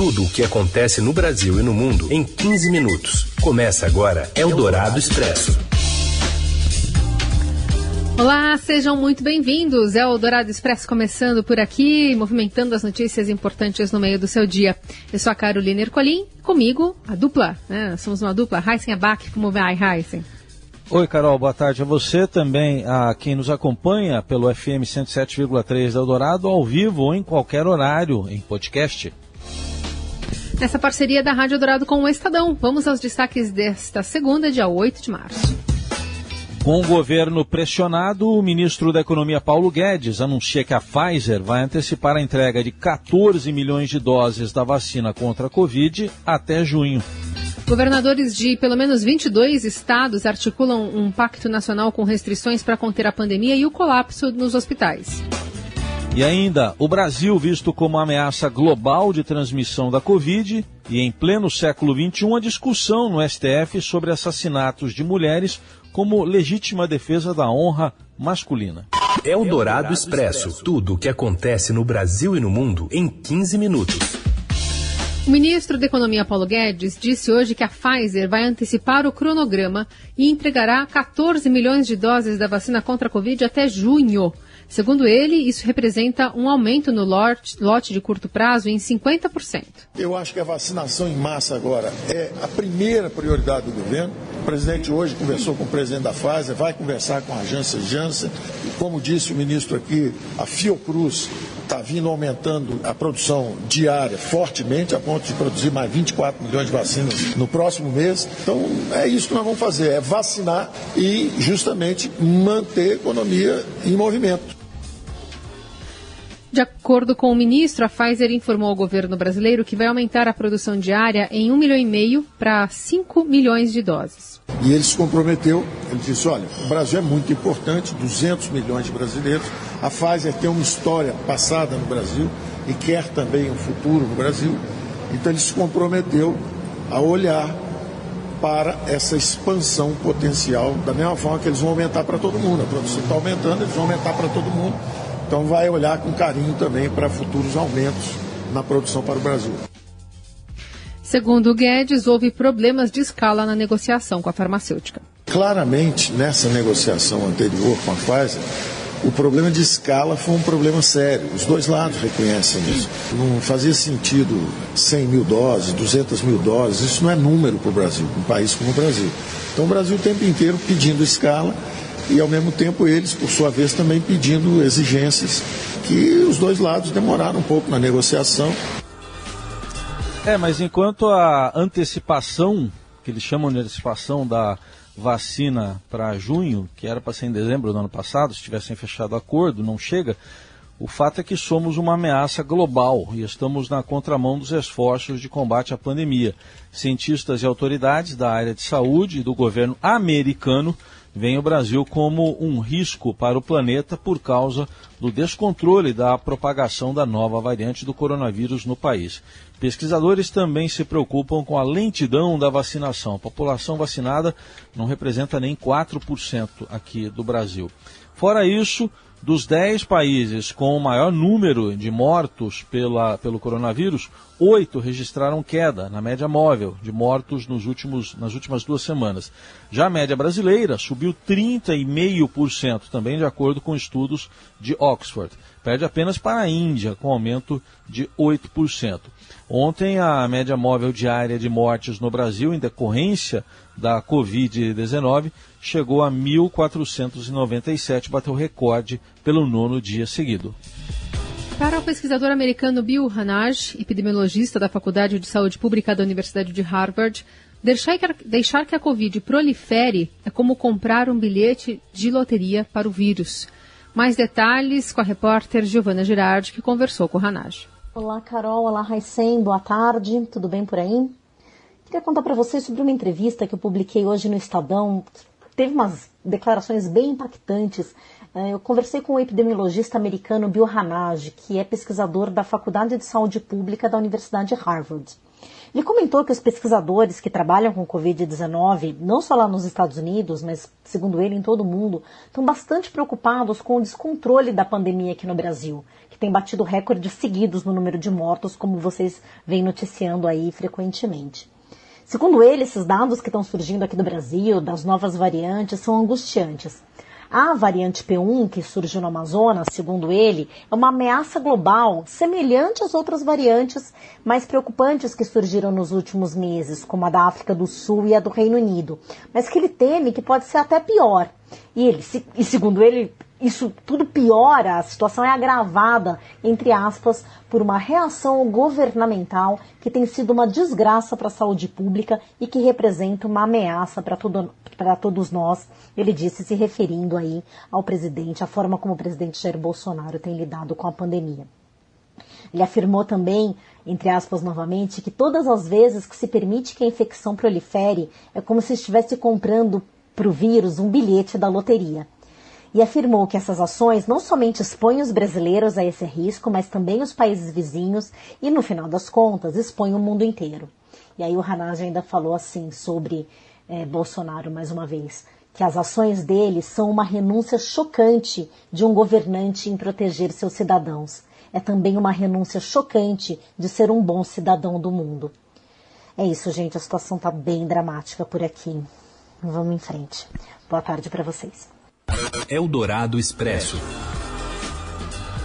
Tudo o que acontece no Brasil e no mundo em 15 minutos. Começa agora Eldorado Expresso. Olá, sejam muito bem-vindos. É o Dourado Expresso começando por aqui, movimentando as notícias importantes no meio do seu dia. Eu sou a Carolina Ercolim, comigo, a dupla, né? Somos uma dupla, Heisen Abac, como vai, Heisen? Oi, Carol, boa tarde a você também, a quem nos acompanha pelo FM 107,3 da Eldorado, ao vivo ou em qualquer horário, em podcast. Nessa parceria da Rádio Dourado com o Estadão, vamos aos destaques desta segunda, dia 8 de março. Com o governo pressionado, o ministro da Economia Paulo Guedes anuncia que a Pfizer vai antecipar a entrega de 14 milhões de doses da vacina contra a Covid até junho. Governadores de pelo menos 22 estados articulam um pacto nacional com restrições para conter a pandemia e o colapso nos hospitais. E ainda, o Brasil visto como ameaça global de transmissão da Covid e em pleno século XXI a discussão no STF sobre assassinatos de mulheres como legítima defesa da honra masculina. É o Dourado Expresso. Tudo o que acontece no Brasil e no mundo em 15 minutos. O ministro da Economia Paulo Guedes disse hoje que a Pfizer vai antecipar o cronograma e entregará 14 milhões de doses da vacina contra a Covid até junho. Segundo ele, isso representa um aumento no lote, de curto prazo em 50%. Eu acho que a vacinação em massa agora é a primeira prioridade do governo. O presidente hoje conversou com o presidente da Pfizer, vai conversar com a agência Janssen. Como disse o ministro aqui, a Fiocruz está vindo aumentando a produção diária fortemente, a ponto de produzir mais 24 milhões de vacinas no próximo mês. Então, é isso que nós vamos fazer, é vacinar e justamente manter a economia em movimento. De acordo com o ministro, a Pfizer informou ao governo brasileiro que vai aumentar a produção diária em 1 milhão e meio para 5 milhões de doses. E ele se comprometeu, ele disse, olha, o Brasil é muito importante, 200 milhões de brasileiros, a Pfizer tem uma história passada no Brasil e quer também um futuro no Brasil, então ele se comprometeu a olhar para essa expansão potencial, da mesma forma que eles vão aumentar para todo mundo, a produção está aumentando, eles vão aumentar para todo mundo, então vai olhar com carinho também para futuros aumentos na produção para o Brasil. Segundo Guedes, houve problemas de escala na negociação com a farmacêutica. Claramente, nessa negociação anterior com a Pfizer, o problema de escala foi um problema sério. Os dois lados reconhecem isso. Não fazia sentido 100 mil doses, 200 mil doses. Isso não é número para o Brasil, um país como o Brasil. Então o Brasil o tempo inteiro pedindo escala e ao mesmo tempo eles, por sua vez, também pedindo exigências que os dois lados demoraram um pouco na negociação. É, mas enquanto a antecipação, que eles chamam de antecipação da vacina para junho, que era para ser em dezembro do ano passado, se tivessem fechado acordo, não chega. O fato é que somos uma ameaça global e estamos na contramão dos esforços de combate à pandemia. Cientistas e autoridades da área de saúde e do governo americano veem o Brasil como um risco para o planeta por causa do descontrole da propagação da nova variante do coronavírus no país. Pesquisadores também se preocupam com a lentidão da vacinação. A população vacinada não representa nem 4% aqui do Brasil. Fora isso, dos 10 países com o maior número de mortos pela, pelo coronavírus, oito registraram queda na média móvel de mortos nos últimos, nas últimas duas semanas. Já a média brasileira subiu 30,5%, também de acordo com estudos de Oxford. Perde apenas para a Índia, com aumento de 8%. Ontem, a média móvel diária de mortes no Brasil, em decorrência da Covid-19, chegou a 1.497, bateu recorde pelo nono dia seguido. Para o pesquisador americano Bill Hanaj, epidemiologista da Faculdade de Saúde Pública da Universidade de Harvard, deixar que, a Covid prolifere é como comprar um bilhete de loteria para o vírus. Mais detalhes com a repórter Giovana Girardi, que conversou com o Hanaj. Olá, Carol. Olá, Raicem. Boa tarde. Tudo bem por aí? Queria contar para vocês sobre uma entrevista que eu publiquei hoje no Estadão. Teve umas declarações bem impactantes. É, eu conversei com o epidemiologista americano Bill Hanaj, que é pesquisador da Faculdade de Saúde Pública da Universidade de Harvard. Ele comentou que os pesquisadores que trabalham com Covid-19, não só lá nos Estados Unidos, mas segundo ele em todo o mundo, estão bastante preocupados com o descontrole da pandemia aqui no Brasil, que tem batido recordes seguidos no número de mortos, como vocês vêm noticiando aí frequentemente. Segundo ele, esses dados que estão surgindo aqui do Brasil, das novas variantes, são angustiantes. A variante P1, que surgiu no Amazonas, segundo ele, é uma ameaça global semelhante às outras variantes mais preocupantes que surgiram nos últimos meses, como a da África do Sul e a do Reino Unido, mas que ele teme que pode ser até pior. E, ele, e segundo ele, isso tudo piora, a situação é agravada, entre aspas, por uma reação governamental que tem sido uma desgraça para a saúde pública e que representa uma ameaça para todo, todos nós. Ele disse, se referindo aí ao presidente, a forma como o presidente Jair Bolsonaro tem lidado com a pandemia. Ele afirmou também, entre aspas novamente, que todas as vezes que se permite que a infecção prolifere, é como se estivesse comprando para o vírus um bilhete da loteria e afirmou que essas ações não somente expõem os brasileiros a esse risco, mas também os países vizinhos e, no final das contas, expõem o mundo inteiro. E aí o Hanaj ainda falou assim sobre é, Bolsonaro, mais uma vez, que as ações dele são uma renúncia chocante de um governante em proteger seus cidadãos. É também uma renúncia chocante de ser um bom cidadão do mundo. É isso, gente. A situação está bem dramática por aqui. Vamos em frente. Boa tarde para vocês. Eldorado Expresso.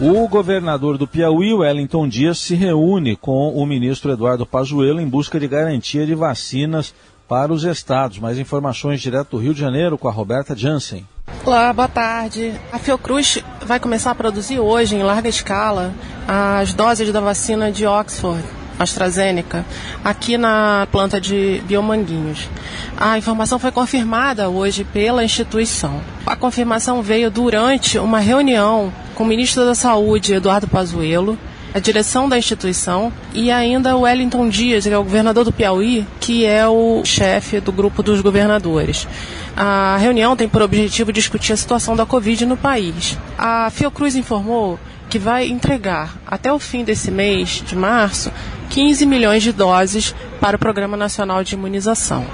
O governador do Piauí, Wellington Dias, se reúne com o ministro Eduardo Pazuello em busca de garantia de vacinas para os estados. Mais informações direto do Rio de Janeiro com a Roberta Jansen. Olá, boa tarde. A Fiocruz vai começar a produzir hoje, em larga escala, as doses da vacina de Oxford AstraZeneca, aqui na planta de Biomanguinhos. A informação foi confirmada hoje pela instituição. A confirmação veio durante uma reunião com o ministro da Saúde, Eduardo Pazuello, a direção da instituição e ainda o Wellington Dias, que é o governador do Piauí, que é o chefe do grupo dos governadores. A reunião tem por objetivo discutir a situação da Covid no país. A Fiocruz informou que vai entregar até o fim desse mês de março 15 milhões de doses para o Programa Nacional de Imunização.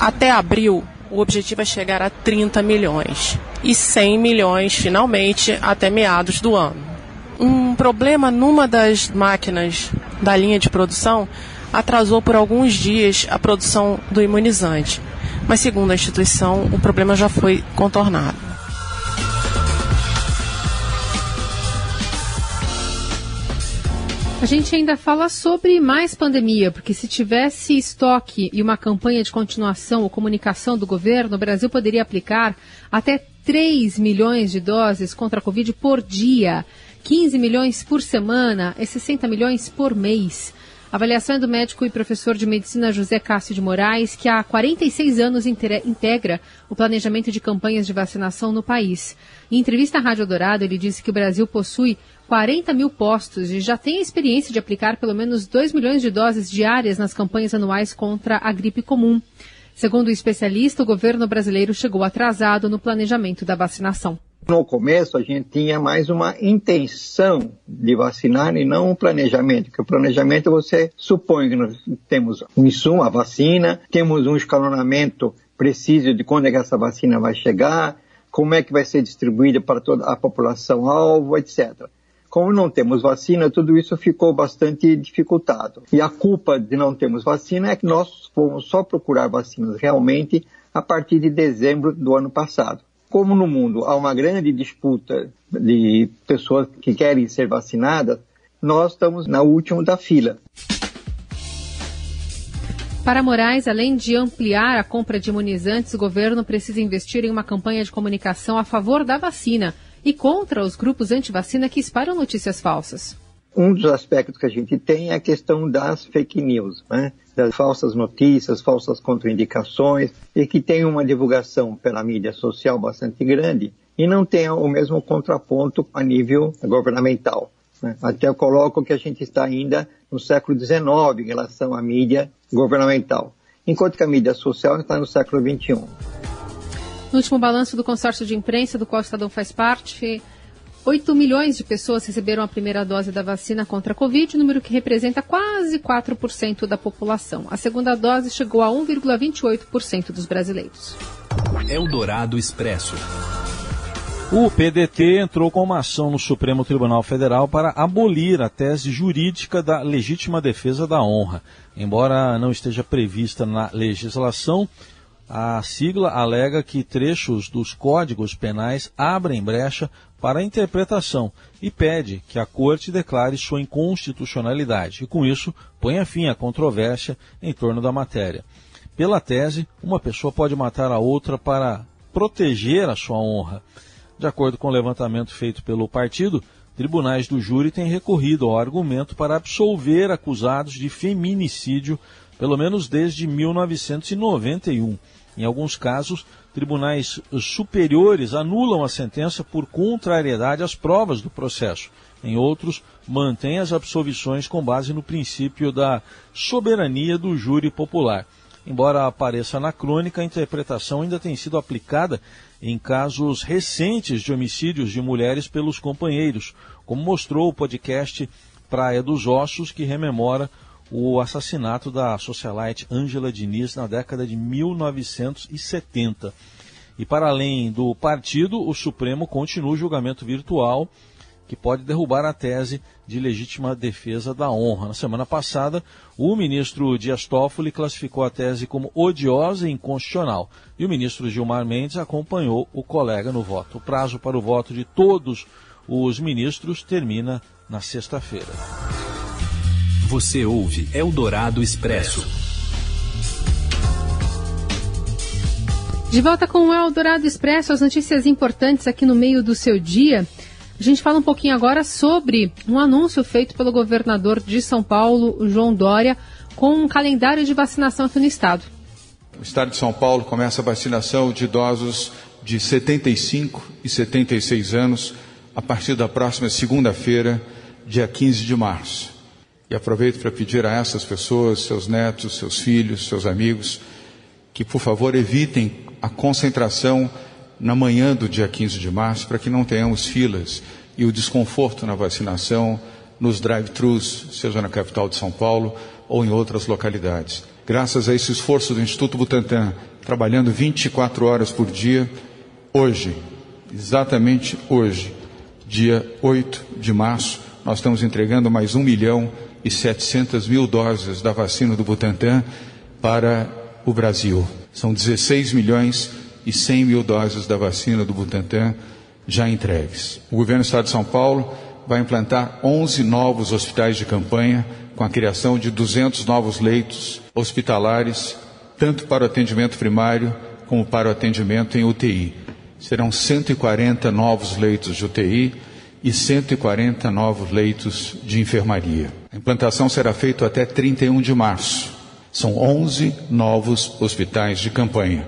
Até abril, o objetivo é chegar a 30 milhões e 100 milhões finalmente até meados do ano. Um problema numa das máquinas da linha de produção atrasou por alguns dias a produção do imunizante, mas segundo a instituição, o problema já foi contornado. A gente ainda fala sobre mais pandemia, porque se tivesse estoque e uma campanha de continuação ou comunicação do governo, o Brasil poderia aplicar até 3 milhões de doses contra a Covid por dia, 15 milhões por semana e 60 milhões por mês. Avaliação é do médico e professor de medicina José Cássio de Moraes, que há 46 anos integra o planejamento de campanhas de vacinação no país. Em entrevista à Rádio Dourado, ele disse que o Brasil possui 40 mil postos e já tem a experiência de aplicar pelo menos 2 milhões de doses diárias nas campanhas anuais contra a gripe comum. Segundo o especialista, o governo brasileiro chegou atrasado no planejamento da vacinação. No começo, a gente tinha mais uma intenção de vacinar e não um planejamento, porque o planejamento você supõe que nós temos um insumo, a vacina, temos um escalonamento preciso de quando é que essa vacina vai chegar, como é que vai ser distribuída para toda a população alvo, etc. Como não temos vacina, tudo isso ficou bastante dificultado. E a culpa de não termos vacina é que nós fomos só procurar vacinas realmente a partir de dezembro do ano passado. Como no mundo há uma grande disputa de pessoas que querem ser vacinadas, nós estamos na última da fila. Para Moraes, além de ampliar a compra de imunizantes, o governo precisa investir em uma campanha de comunicação a favor da vacina e contra os grupos anti-vacina que espalham notícias falsas. Um dos aspectos que a gente tem é a questão das fake news, né? das falsas notícias, falsas contraindicações, e que tem uma divulgação pela mídia social bastante grande e não tem o mesmo contraponto a nível governamental. Né? Até eu coloco que a gente está ainda no século XIX em relação à mídia governamental, enquanto que a mídia social está no século XXI. No último balanço do consórcio de imprensa, do qual o Estadão faz parte, 8 milhões de pessoas receberam a primeira dose da vacina contra a Covid, número que representa quase 4% da população. A segunda dose chegou a 1,28% dos brasileiros. Eldorado Expresso. O PDT entrou com uma ação no Supremo Tribunal Federal para abolir a tese jurídica da legítima defesa da honra. Embora não esteja prevista na legislação, a sigla alega que trechos dos códigos penais abrem brecha para a interpretação e pede que a Corte declare sua inconstitucionalidade e, com isso, ponha fim à controvérsia em torno da matéria. Pela tese, uma pessoa pode matar a outra para proteger a sua honra. De acordo com o levantamento feito pelo partido, tribunais do júri têm recorrido ao argumento para absolver acusados de feminicídio, pelo menos desde 1991. Em alguns casos, tribunais superiores anulam a sentença por contrariedade às provas do processo. Em outros, mantêm as absolvições com base no princípio da soberania do júri popular. Embora apareça anacrônica, a interpretação ainda tem sido aplicada em casos recentes de homicídios de mulheres pelos companheiros, como mostrou o podcast Praia dos Ossos, que rememora o assassinato da socialite Angela Diniz na década de 1970. E para além do partido, o Supremo continua o julgamento virtual que pode derrubar a tese de legítima defesa da honra. Na semana passada, o ministro Dias Toffoli classificou a tese como odiosa e inconstitucional. E o ministro Gilmar Mendes acompanhou o colega no voto. O prazo para o voto de todos os ministros termina na sexta-feira. Você ouve Eldorado Expresso. De volta com o Eldorado Expresso, as notícias importantes aqui no meio do seu dia. A gente fala um pouquinho agora sobre um anúncio feito pelo governador de São Paulo, João Dória, com um calendário de vacinação aqui no estado. O estado de São Paulo começa a vacinação de idosos de 75 e 76 anos a partir da próxima segunda-feira, dia 15 de março. E aproveito para pedir a essas pessoas, seus netos, seus filhos, seus amigos, que por favor evitem a concentração na manhã do dia 15 de março, para que não tenhamos filas e o desconforto na vacinação nos drive-thrus, seja na capital de São Paulo ou em outras localidades. Graças a esse esforço do Instituto Butantan, trabalhando 24 horas por dia, hoje, exatamente hoje, dia 8 de março, nós estamos entregando mais 1 milhão e 700 mil doses da vacina do Butantan para o Brasil. São 16 milhões e 100 mil doses da vacina do Butantan já entregues. O governo do Estado de São Paulo vai implantar 11 novos hospitais de campanha, com a criação de 200 novos leitos hospitalares, tanto para o atendimento primário como para o atendimento em UTI. Serão 140 novos leitos de UTI e 140 novos leitos de enfermaria. A implantação será feita até 31 de março. São 11 novos hospitais de campanha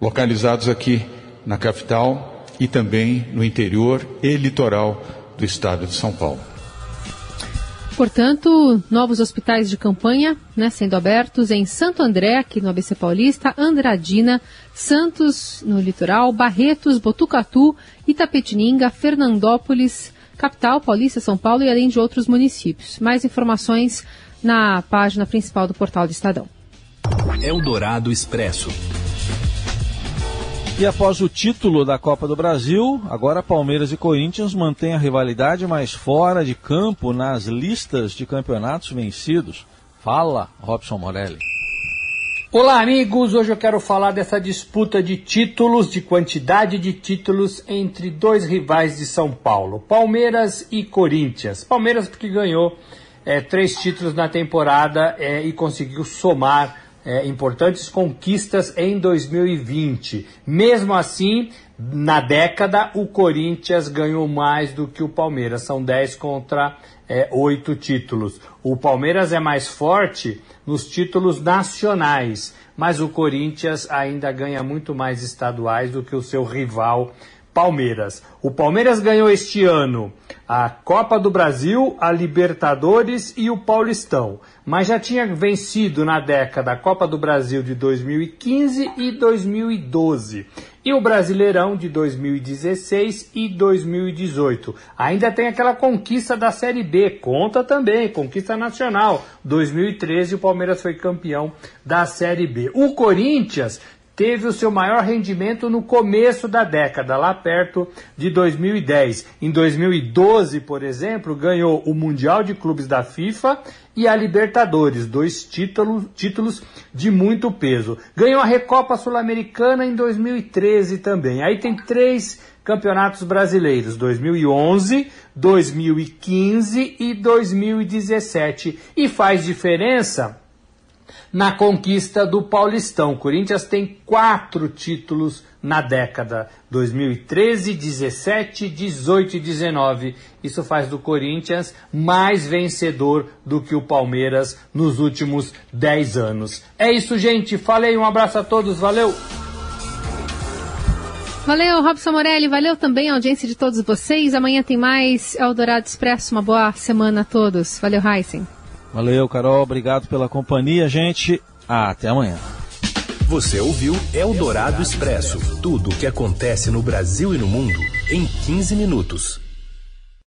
localizados aqui na capital e também no interior e litoral do estado de São Paulo. Portanto, novos hospitais de campanha né, sendo abertos em Santo André, aqui no ABC Paulista, Andradina, Santos, no litoral, Barretos, Botucatu, Itapetininga, Fernandópolis, capital, Paulista, São Paulo e além de outros municípios. Mais informações na página principal do portal do Estadão. Eldorado Expresso. E após o título da Copa do Brasil, agora Palmeiras e Corinthians mantêm a rivalidade, mas fora de campo nas listas de campeonatos vencidos. Fala, Robson Morelli. Olá, amigos! Hoje eu quero falar dessa disputa de títulos, de quantidade de títulos entre dois rivais de São Paulo, Palmeiras e Corinthians. Palmeiras porque ganhou é, três títulos na temporada é, e conseguiu somar é, importantes conquistas em 2020. Mesmo assim, na década, o Corinthians ganhou mais do que o Palmeiras. São 10 contra é, 8 títulos. O Palmeiras é mais forte nos títulos nacionais, mas o Corinthians ainda ganha muito mais estaduais do que o seu rival Palmeiras. O Palmeiras ganhou este ano a Copa do Brasil, a Libertadores e o Paulistão, mas já tinha vencido na década a Copa do Brasil de 2015 e 2012 e o Brasileirão de 2016 e 2018. Ainda tem aquela conquista da Série B, conta também, conquista nacional. 2013 o Palmeiras foi campeão da Série B. O Corinthians teve o seu maior rendimento no começo da década, lá perto de 2010. Em 2012, por exemplo, ganhou o Mundial de Clubes da FIFA e a Libertadores, dois títulos, títulos de muito peso. Ganhou a Recopa Sul-Americana em 2013 também. Aí tem três campeonatos brasileiros: 2011, 2015 e 2017. E faz diferença na conquista do Paulistão. O Corinthians tem quatro títulos na década 2013, 17, 18 e 19. Isso faz do Corinthians mais vencedor do que o Palmeiras nos últimos 10 anos. É isso, gente. Falei, um abraço a todos, valeu! Valeu, Robson Morelli. Valeu também a audiência de todos vocês. Amanhã tem mais Eldorado Expresso. Uma boa semana a todos. Valeu, Heisen. Valeu, Carol. Obrigado pela companhia, gente. Ah, até amanhã. Você ouviu Eldorado Expresso tudo o que acontece no Brasil e no mundo em 15 minutos.